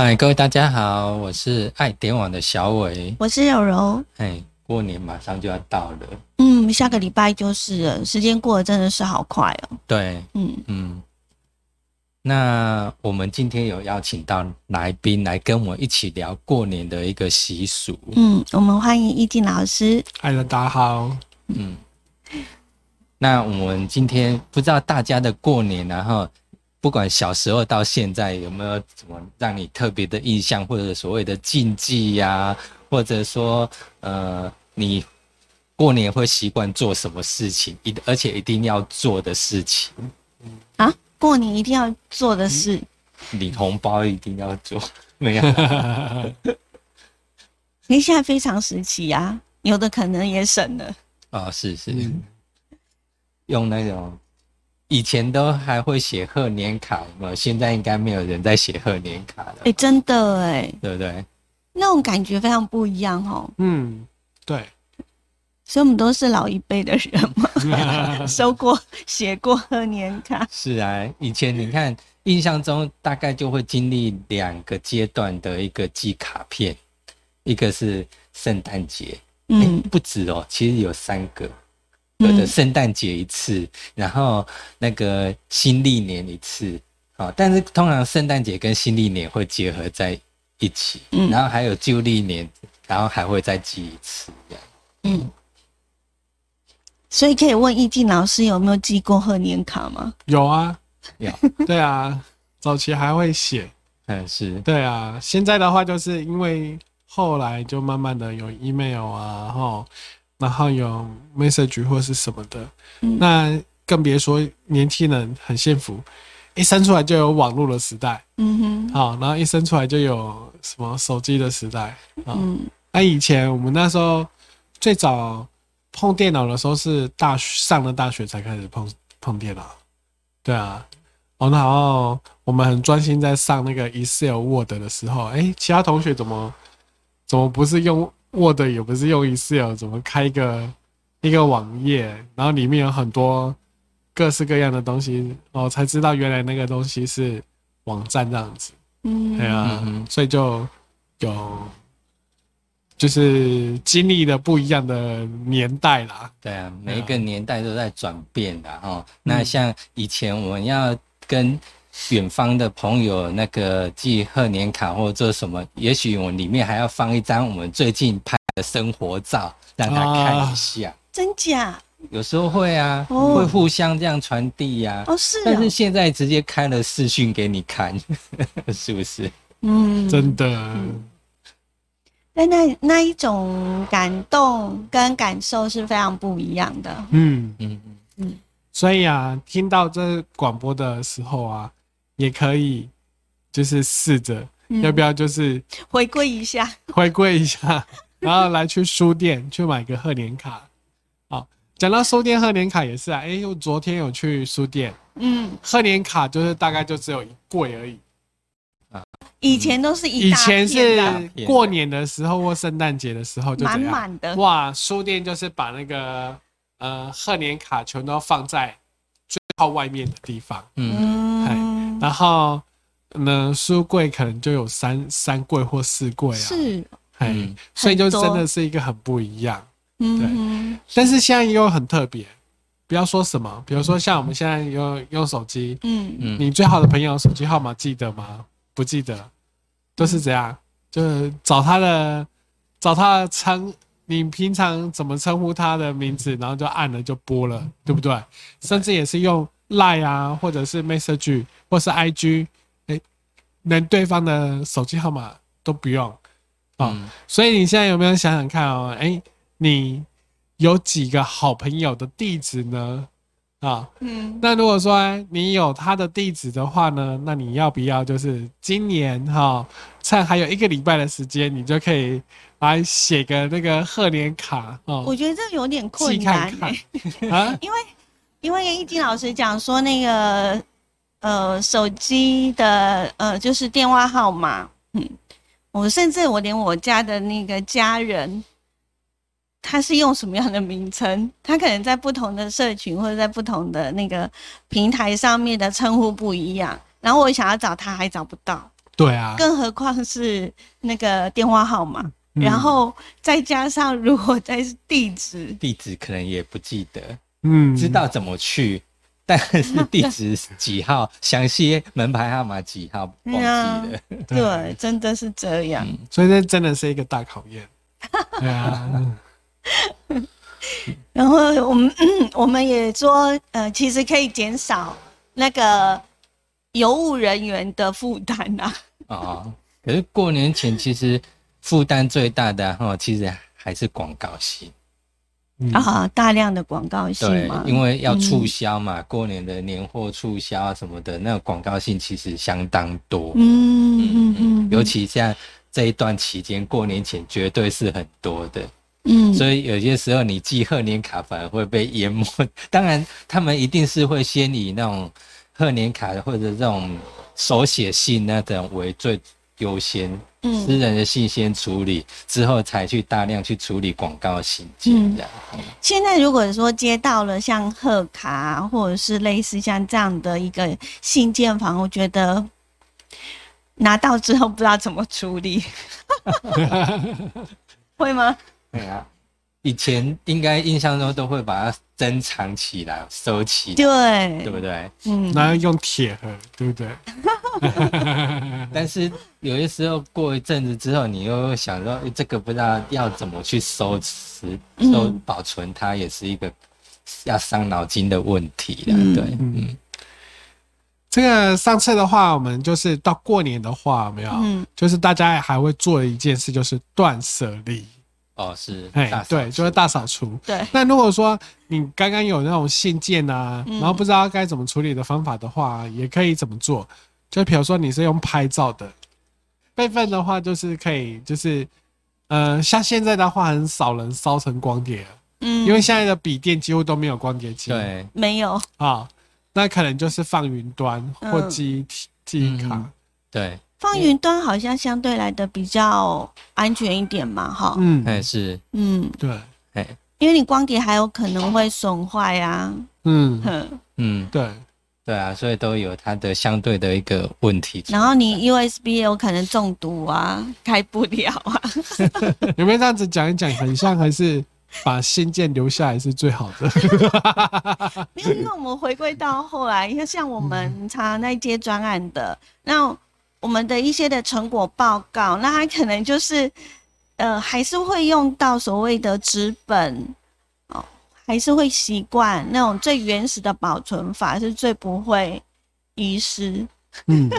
嗨，各位大家好，我是爱点网的小伟。我是有柔。哎，过年马上就要到了，嗯，下个礼拜就是了，时间过得真的是好快哦。对，嗯，嗯。那我们今天有邀请到来宾来跟我一起聊过年的一个习俗。嗯，我们欢迎易静老师。嗨，大家好。嗯，那我们今天不知道大家的过年，然后不管小时候到现在有没有什么让你特别的印象，或者所谓的禁忌呀，或者说呃，你过年会习惯做什么事情，一而且一定要做的事情，啊，过年一定要做的事，领红包一定要做，没有？因为现在非常时期呀，有的可能也省了。啊，是是，用那种以前都还会写贺年卡嘛，现在应该没有人在写贺年卡了，哎，真的哎，对不对？那种感觉非常不一样哦。嗯，对。所以我们都是老一辈的人嘛，收过、写过贺年卡。是啊，以前你看，印象中大概就会经历两个阶段的一个寄卡片，一个是圣诞节。嗯，不止哦，其实有三个，有的圣诞节一次，然后那个新历年一次，啊，但是通常圣诞节跟新历年会结合在一起，嗯，然后还有旧历年，然后还会再寄一次，这样，嗯，所以可以问易静老师有没有寄过贺年卡吗？有啊，有，对啊，早期还会写，嗯，是。对啊，现在的话就是因为。后来就慢慢的有 email 啊，哈，然后有 message 或是什么的，那更别说年轻人很幸福，一生出来就有网络的时代，嗯哼，好，然后一生出来就有什么手机的时代，嗯，那以前我们那时候最早碰电脑的时候是大学上了大学才开始碰碰电脑，对啊，然后我们很专心在上那个 Excel Word 的时候，哎，其他同学怎么？怎么不是用 Word，也不是用 Excel，怎么开一个一个网页，然后里面有很多各式各样的东西，哦，才知道原来那个东西是网站这样子。嗯，对啊，所以就有就是经历了不一样的年代啦。对啊，每一个年代都在转变的哈。那像以前我们要跟远方的朋友，那个寄贺年卡或者做什么，也许我里面还要放一张我们最近拍的生活照，让他看一下。真假？有时候会啊，会互相这样传递呀。哦，是。但是现在直接开了视讯给你看，是不是？嗯，真的。那那那一种感动跟感受是非常不一样的。嗯嗯嗯嗯。所以啊，听到这广播的时候啊。也可以，就是试着要不要，就是回归一下，回归一下，然后来去书店去买个贺年卡。好，讲到书店贺年卡也是啊，哎，我昨天有去书店，嗯，贺年卡就是大概就只有一柜而已。啊，以前都是以前是过年的时候或圣诞节的时候就满满的。哇，书店就是把那个呃贺年卡全都放在最靠外面的地方，嗯。然后，呢，书柜可能就有三三柜或四柜啊，是，哎，所以就真的是一个很不一样，对。但是现在又很特别，不要说什么，比如说像我们现在用用手机，嗯嗯，你最好的朋友手机号码记得吗？不记得，都是这样，就是找他的，找他的称，你平常怎么称呼他的名字，然后就按了就播了，对不对？甚至也是用。Line 啊，或者是 Message，或是 IG，哎，连对方的手机号码都不用啊。所以你现在有没有想想看哦？哎，你有几个好朋友的地址呢？啊，嗯，那如果说你有他的地址的话呢，那你要不要就是今年哈，趁还有一个礼拜的时间，你就可以来写个那个贺年卡哦？我觉得这有点困难 啊，因为。因为易经老师讲说，那个呃手机的呃就是电话号码，嗯，我甚至我连我家的那个家人，他是用什么样的名称？他可能在不同的社群或者在不同的那个平台上面的称呼不一样，然后我想要找他还找不到。对啊，更何况是那个电话号码，然后再加上如果在地址，地址可能也不记得，嗯，知道怎么去，但是地址几号，详细门牌号码几号忘记了。对，真的是这样。所以这真的是一个大考验。对啊。然后我们我们也说，呃，其实可以减少那个邮务人员的负担啊。啊，可是过年前其实负担最大的哈，其实还是广告性啊，大量的广告性对，因为要促销嘛，过年的年货促销什么的，那个广告性其实相当多。嗯嗯嗯，尤其像这一段期间，过年前绝对是很多的。嗯，所以有些时候你寄贺年卡反而会被淹没。当然，他们一定是会先以那种贺年卡或者这种手写信那种为最优先，嗯，私人的信先处理，之后才去大量去处理广告信件这样。现在如果说接到了像贺卡或者是类似像这样的一个信件房，我觉得拿到之后不知道怎么处理，会吗？对啊，以前应该印象中都会把它珍藏起来、收起，对，对不对？嗯，然后用铁盒，对不对？但是有些时候过一阵子之后，你又想说，这个不知道要怎么去收拾、收保存，它也是一个要伤脑筋的问题的。对，嗯，这个上次的话，我们就是到过年的话，没有，嗯，就是大家还会做一件事，就是断舍离。哦，是，哎，对，就是大扫除。对，那如果说你刚刚有那种信件啊，然后不知道该怎么处理的方法的话，也可以怎么做？就比如说你是用拍照的备份的话，就是可以，就是，呃，像现在的话，很少人烧成光碟，嗯，因为现在的笔电几乎都没有光碟机，对，没有。啊，那可能就是放云端或记忆体、记忆卡，对。放云端好像相对来的比较安全一点嘛，哈。嗯，哎是，嗯对，哎，因为你光碟还有可能会损坏啊。嗯嗯，对对啊，所以都有它的相对的一个问题。然后你 USB 有可能中毒啊，开不了啊。有没有这样子讲一讲？很像还是把新件留下来是最好的。因为因为我们回归到后来，因为像我们常那接专案的那。我们的一些的成果报告，那他可能就是，呃，还是会用到所谓的纸本，哦，还是会习惯那种最原始的保存法，是最不会遗失。嗯，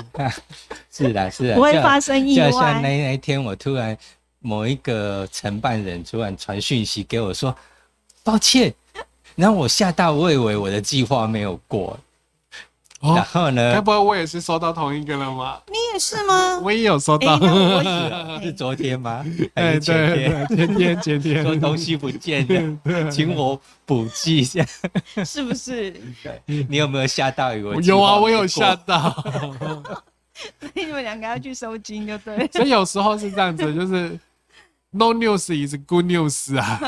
是的，是的，不会发生意外。就像那那天，我突然某一个承办人突然传讯息给我说，抱歉，然后我吓到，我以为我的计划没有过。然后呢？该不会我也是收到同一个了吗？你也是吗？我也有收到，是昨天吗？哎，对，前天前天 说东西不见了，请我补寄一下，是不是？你有没有吓到？有啊，我有吓到。所以你们两个要去收金，就对。所以有时候是这样子，就是 no news is good news 啊，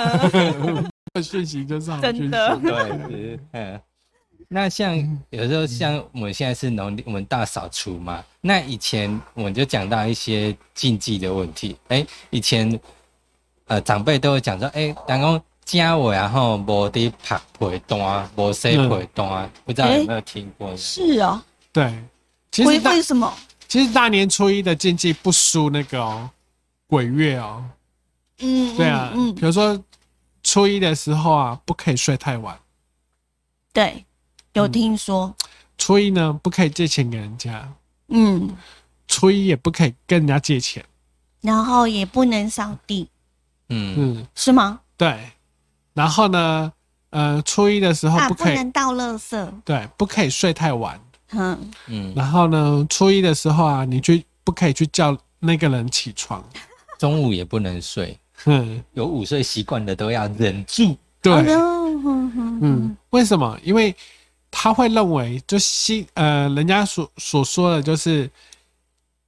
讯息就是好讯息，对，嗯。那像有时候像我们现在是农历我们大扫除嘛，那以前我们就讲到一些禁忌的问题。哎，以前呃长辈都会讲说，哎，人讲家我然后无得拍陪单，无洗陪单，不知道有没有听过？是哦，对，其实为什么？其实大年初一的禁忌不输那个哦，鬼月哦。嗯，对啊，嗯，比如说初一的时候啊，不可以睡太晚。对。有听说，初一呢不可以借钱给人家，嗯，初一也不可以跟人家借钱，然后也不能扫地，嗯。嗯，是吗？对，然后呢，呃，初一的时候不可以倒垃圾，对，不可以睡太晚，嗯。嗯，然后呢，初一的时候啊，你去不可以去叫那个人起床，中午也不能睡，嗯，有午睡习惯的都要忍住，对，嗯，为什么？因为他会认为，就心呃，人家所所说的，就是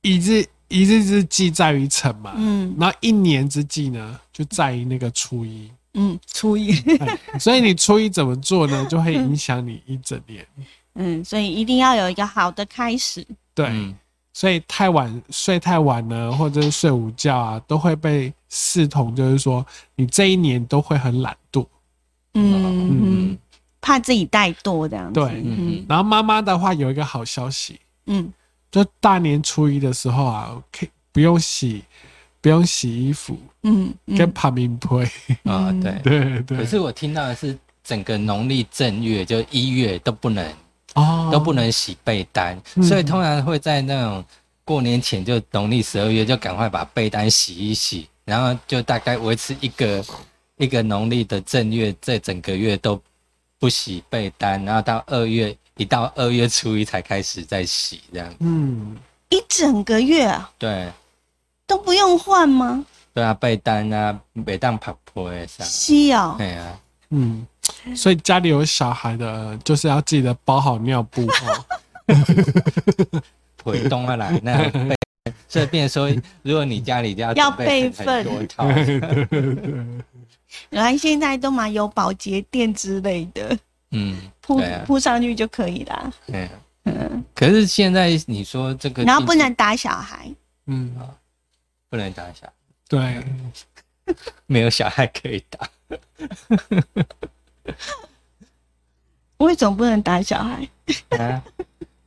一日一日之计在于晨嘛，嗯，然后一年之计呢，就在于那个初一，嗯，初一，所以你初一怎么做呢，就会影响你一整年，嗯，所以一定要有一个好的开始，对，所以太晚睡太晚呢，或者是睡午觉啊，都会被视同就是说你这一年都会很懒惰。嗯。嗯，怕自己带多这样子。对，嗯。然后妈妈的话有一个好消息，嗯，就大年初一的时候啊，可以不用洗，不用洗衣服，嗯，跟旁边推啊，对 对对。可是我听到的是，整个农历正月就一月都不能哦，都不能洗被单，所以通常会在那种过年前就农历十二月就赶快把被单洗一洗，然后就大概维持一个。一个农历的正月，这整个月都不洗被单，然后到二月一到二月初一才开始在洗，这样。嗯，一整个月啊？对，都不用换吗？对啊，被单啊，每当拍破上。洗啊？对啊，嗯，所以家里有小孩的，就是要记得包好尿布哦。回冬了来那。所以变说，如果你家里要要备份，原来现在都嘛有保洁垫之类的，嗯，铺铺上去就可以了。嗯嗯。可是现在你说这个，然后不能打小孩，嗯不能打小孩，对，没有小孩可以打。为什么不能打小孩？啊，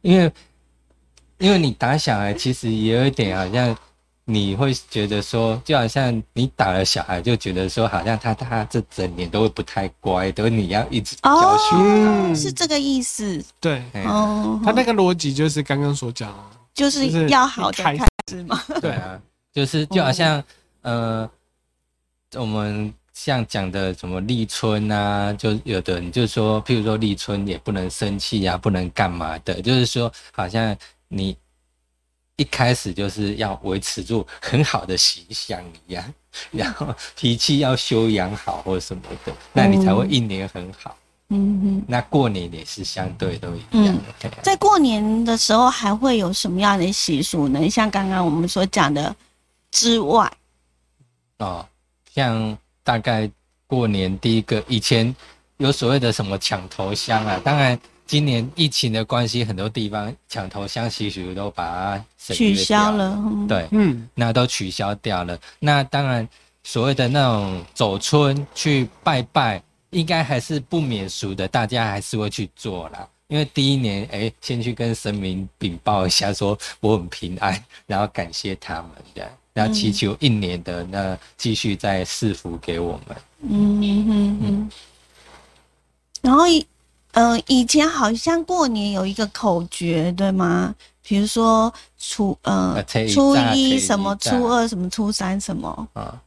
因为因为你打小孩，其实也有一点好像。你会觉得说，就好像你打了小孩，就觉得说，好像他他这整年都会不太乖，都你要一直教训他，是这个意思。对，哦，他那个逻辑就是刚刚所讲，就是要好的开始嘛。对啊，就是就好像呃，我们像讲的什么立春啊，就有的人就说，譬如说立春也不能生气呀，不能干嘛的，就是说好像你。一开始就是要维持住很好的形象一样，然后脾气要修养好或什么的，那你才会一年很好。嗯哼，那过年也是相对都一样。在过年的时候还会有什么样的习俗呢？像刚刚我们所讲的之外，哦，像大概过年第一个以前有所谓的什么抢头香啊，当然。今年疫情的关系，很多地方抢头香习俗都把它取消了。对，嗯，那都取消掉了。那当然，所谓的那种走村去拜拜，应该还是不免俗的，大家还是会去做啦。因为第一年，哎，先去跟神明禀报一下，说我很平安，然后感谢他们的，然后祈求一年的那继续再赐福给我们。嗯嗯嗯，然后一。嗯，以前好像过年有一个口诀，对吗？比如说初呃初一什么，初二什么，初三什么啊？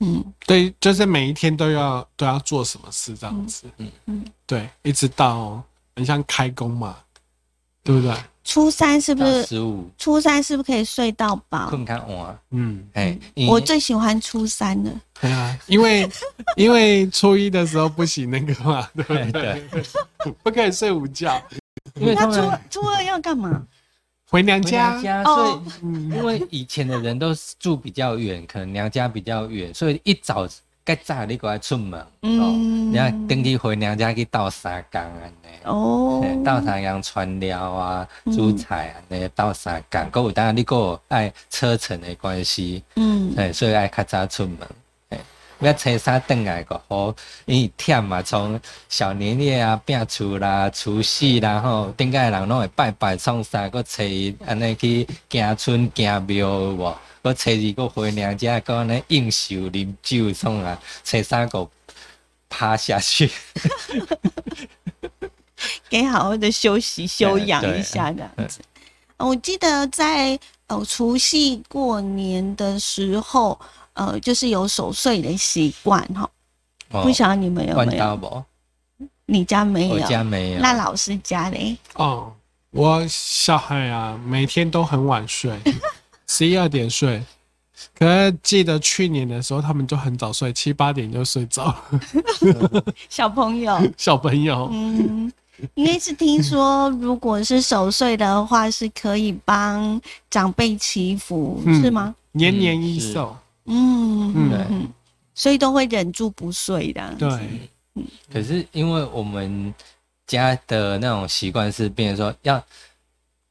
嗯，对，就是每一天都要都要做什么事这样子。嗯嗯，对，一直到很像开工嘛，对不对？初三是不是？十五。初三是不是可以睡到饱？困看我。嗯，哎，我最喜欢初三了。对啊，因为 因为初一的时候不行那个嘛，对不对？不可以睡午觉。因为他初初二要干嘛？回娘家。所以，因为以前的人都住比较远，可能娘家比较远，所以一早。该早你过来出门，哦，你要登记回娘家去倒三工安尼，哦，倒三工穿料啊，煮菜啊，那倒三缸，够当然你个爱车程的关系，嗯，哎，所以爱较早出门，哎，要车衫登来个好，因为忝嘛，从小年夜啊变厝啦，除夕啦吼顶个人拢会拜拜创啥，个初一安尼去行村行庙无。我初二个回娘家，讲安尼应酬啉酒，从啊，初三个趴下去，给好好的休息休养一下这样子。我记得在呃除夕过年的时候，呃，就是有守岁的习惯哈。不晓得你们有没有？你家没有？我家没有。那老师家嘞？哦，我小孩啊，每天都很晚睡。十一二点睡，可是记得去年的时候，他们就很早睡，七八点就睡着。小朋友，小朋友，嗯，因为是听说，如果是守岁的话，是可以帮长辈祈福，是吗？年年益寿。嗯嗯，所以都会忍住不睡的。对，嗯。可是因为我们家的那种习惯是，变成说要。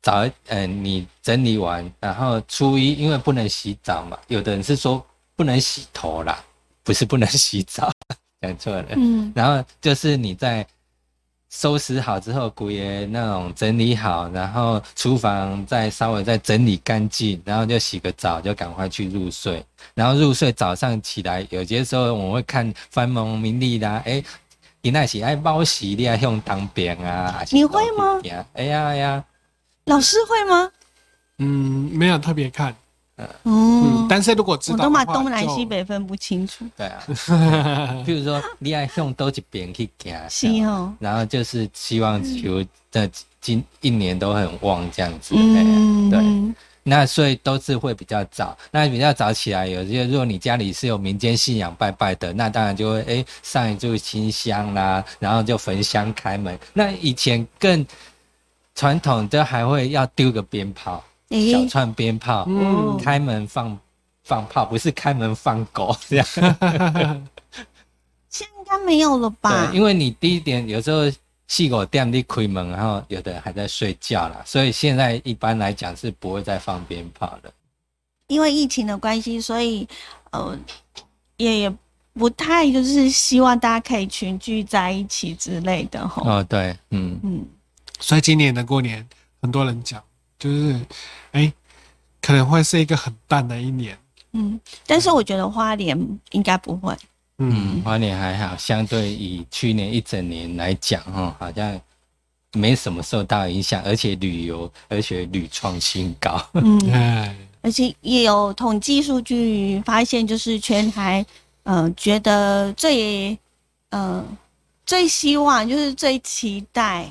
早，嗯，你整理完，然后初一因为不能洗澡嘛，有的人是说不能洗头啦，不是不能洗澡，讲错了。嗯，然后就是你在收拾好之后，古爷那种整理好，然后厨房再稍微再整理干净，然后就洗个澡，就赶快去入睡。然后入睡，早上起来，有些时候我会看翻蒙明利啦，哎。你那是爱包洗，你爱用当兵啊？你会吗？哎呀哎呀，老师会吗？嗯，没有特别看。嗯，但是如果知道，我都把东南西北分不清楚。对啊，譬如说你爱用多一边去行，是哦。然后就是希望求这今一年都很旺这样子。嗯，对。那所以都是会比较早，那比较早起来，有些如果你家里是有民间信仰拜拜的，那当然就会哎上一炷清香啦，然后就焚香开门。那以前更传统，都还会要丢个鞭炮，小串鞭炮，嗯开门放放炮，不是开门放狗 这样。现在应该没有了吧？对，因为你第一点有时候。细狗店里开门，然后有的还在睡觉啦，所以现在一般来讲是不会再放鞭炮的。因为疫情的关系，所以呃也也不太就是希望大家可以群聚在一起之类的哈。哦，对，嗯嗯。所以今年的过年，很多人讲就是哎可能会是一个很淡的一年。嗯，但是我觉得花莲应该不会。嗯，花莲还好，相对以去年一整年来讲，哈，好像没什么受到影响，而且旅游，而且屡创新高。嗯，而且也有统计数据发现，就是全台，呃，觉得最，呃，最希望就是最期待，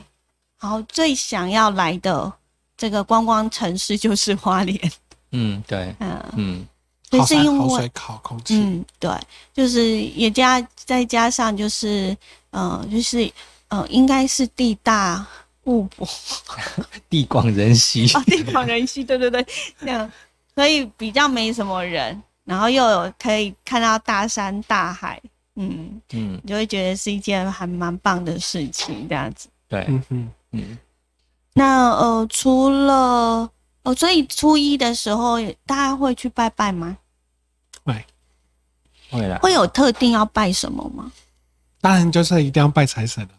然后最想要来的这个观光城市就是花莲。嗯，对，嗯。嗯。是因为好空气，嗯，对，就是也加再加上就是，嗯，就是嗯，应该是地大物博，地广人稀。啊，地广人稀，对对对，这样，所以比较没什么人，然后又有可以看到大山大海，嗯嗯，你就会觉得是一件还蛮棒的事情，这样子。对，嗯嗯嗯。那呃，除了哦，所以初一的时候，大家会去拜拜吗？会，会啦。会有特定要拜什么吗？当然就是一定要拜财神了。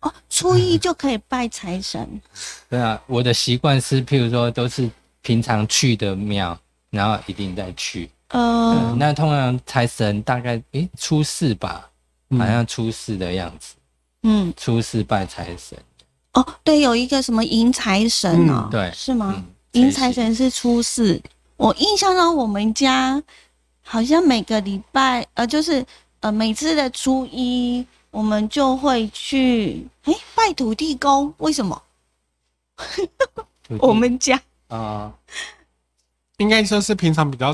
哦，初一就可以拜财神。对啊，我的习惯是，譬如说都是平常去的庙，然后一定再去。呃，那通常财神大概诶初四吧，好像初四的样子。嗯，初四拜财神。哦，对，有一个什么迎财神哦，对，是吗？迎财神是初四。我印象中我们家。好像每个礼拜，呃，就是呃，每次的初一，我们就会去，哎，拜土地公。为什么？我们家啊，应该说是平常比较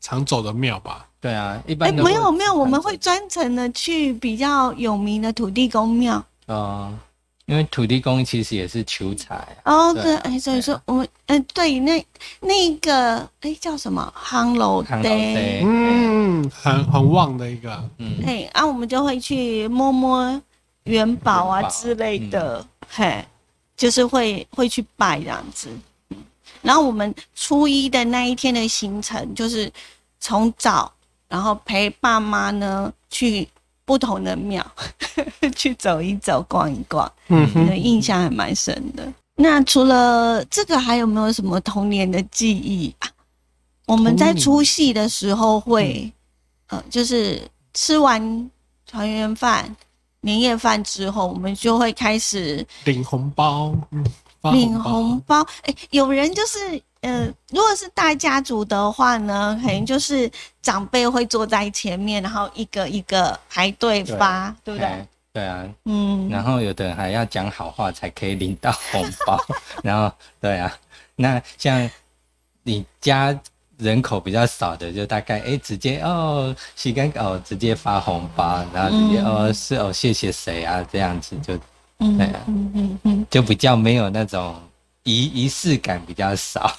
常走的庙吧。对啊，一般没有没有，我们会专程的去比较有名的土地公庙。啊。因为土地公其实也是求财哦，对，哎，所以说我们，嗯，对，那那个，哎，叫什么？夯楼对，嗯，很很旺的一个，嗯，哎，啊，我们就会去摸摸元宝啊之类的，嘿，就是会会去拜这样子，然后我们初一的那一天的行程就是从早，然后陪爸妈呢去。不同的庙 去走一走、逛一逛，嗯，的印象还蛮深的。那除了这个，还有没有什么童年的记忆啊？我们在出戏的时候会，呃，就是吃完团圆饭、年夜饭之后，我们就会开始领红包。领红包，哎，有人就是。呃，如果是大家族的话呢，可能就是长辈会坐在前面，然后一个一个排队发，对不对？对啊，嗯，然后有的人还要讲好话才可以领到红包，然后对啊，那像你家人口比较少的，就大概哎直接哦洗干哦直接发红包，然后直接哦是哦谢谢谁啊这样子就对啊，嗯嗯嗯，就比较没有那种。仪仪式感比较少，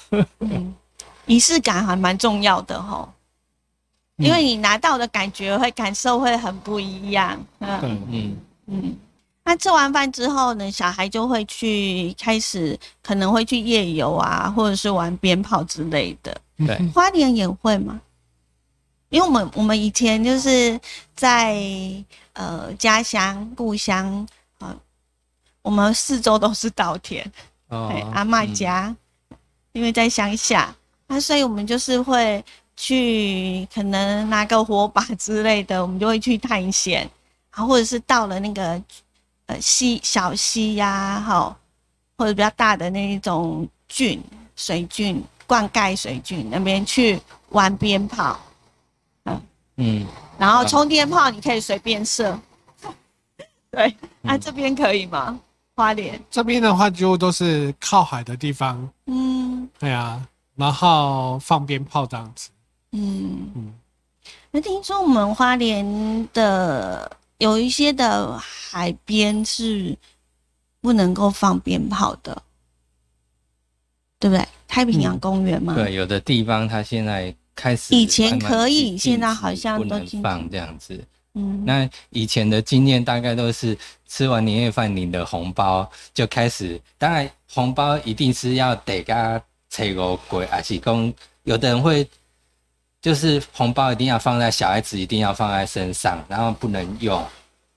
仪式感还蛮重要的哈，因为你拿到的感觉会感受会很不一样。嗯。嗯。嗯，那吃完饭之后呢，小孩就会去开始可能会去夜游啊，或者是玩鞭炮之类的。对，花莲也会吗？因为我们我们以前就是在呃家乡故乡啊，我们四周都是稻田，对，阿妈家，因为在乡下，那所以我们就是会去可能拿个火把之类的，我们就会去探险，啊，或者是到了那个呃溪小溪呀，哈，或者比较大的那一种郡水郡灌溉水郡那边去玩鞭炮。嗯，然后充电炮你可以随便射，对，那这边可以吗？花莲这边的话几乎都是靠海的地方，嗯，对啊，然后放鞭炮这样子，嗯嗯。那听说我们花莲的有一些的海边是不能够放鞭炮的，对不对？太平洋公园嘛？对，有的地方它现在。开始以前可以，现在好像不能放这样子。嗯，那以前的经验大概都是吃完年夜饭领的红包就开始。当然，红包一定是要得个拆个鬼，而且公有的人会就是红包一定要放在小孩子一定要放在身上，然后不能用，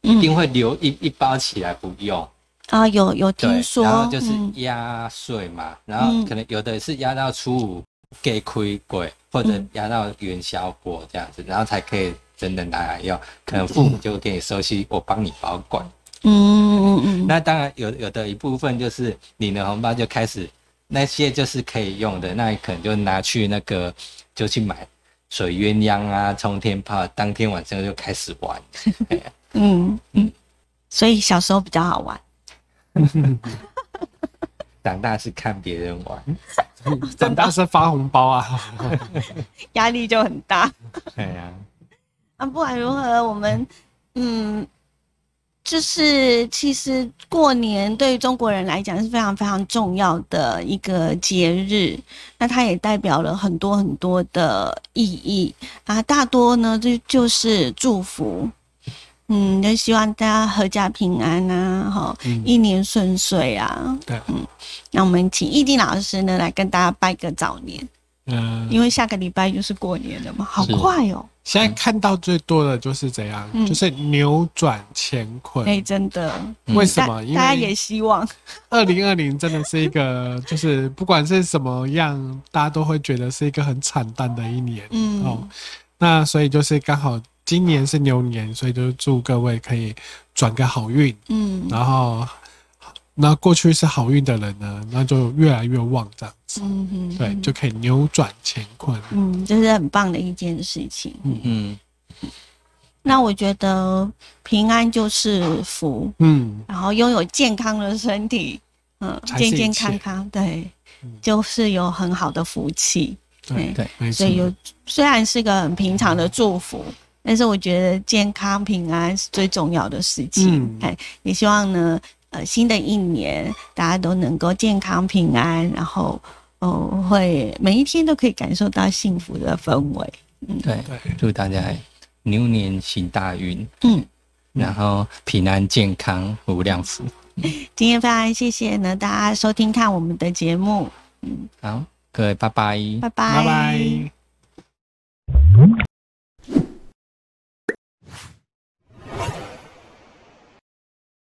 一定会留一一包起来不用。啊，有有听说，然后就是压岁嘛，然后可能有的是压到初五给亏鬼。或者压到元宵过这样子，然后才可以真的拿来用。可能父母就给你收起，我帮你保管。嗯嗯嗯。那当然有有的一部分就是你的红包就开始那些就是可以用的，那你可能就拿去那个就去买水鸳鸯啊、冲天炮，当天晚上就开始玩。嗯嗯。所以小时候比较好玩。长大是看别人玩。长大是发红包啊，压力就很大。对呀，啊，不管如何，我们嗯，就是其实过年对于中国人来讲是非常非常重要的一个节日，那它也代表了很多很多的意义啊，大多呢就就是祝福。嗯，就希望大家阖家平安呐，哈，一年顺遂啊。对，嗯，那我们请易定老师呢来跟大家拜个早年。嗯，因为下个礼拜就是过年了嘛，好快哦。现在看到最多的就是怎样，就是扭转乾坤。哎，真的。为什么？大家也希望。二零二零真的是一个，就是不管是什么样，大家都会觉得是一个很惨淡的一年。嗯。哦，那所以就是刚好。今年是牛年，所以就祝各位可以转个好运。嗯，然后那过去是好运的人呢，那就越来越旺这样子。嗯哼，对，就可以扭转乾坤。嗯，这是很棒的一件事情。嗯嗯。那我觉得平安就是福。嗯。然后拥有健康的身体，嗯，健健康康，对，就是有很好的福气。对对，所以有虽然是个很平常的祝福。但是我觉得健康平安是最重要的事情，哎，也希望呢，呃，新的一年大家都能够健康平安，然后，哦，会每一天都可以感受到幸福的氛围。嗯，对，祝大家牛年行大运，嗯，然后平安健康无量福。今天非常谢谢呢，大家收听看我们的节目，嗯，好，各位拜拜，拜拜，拜拜。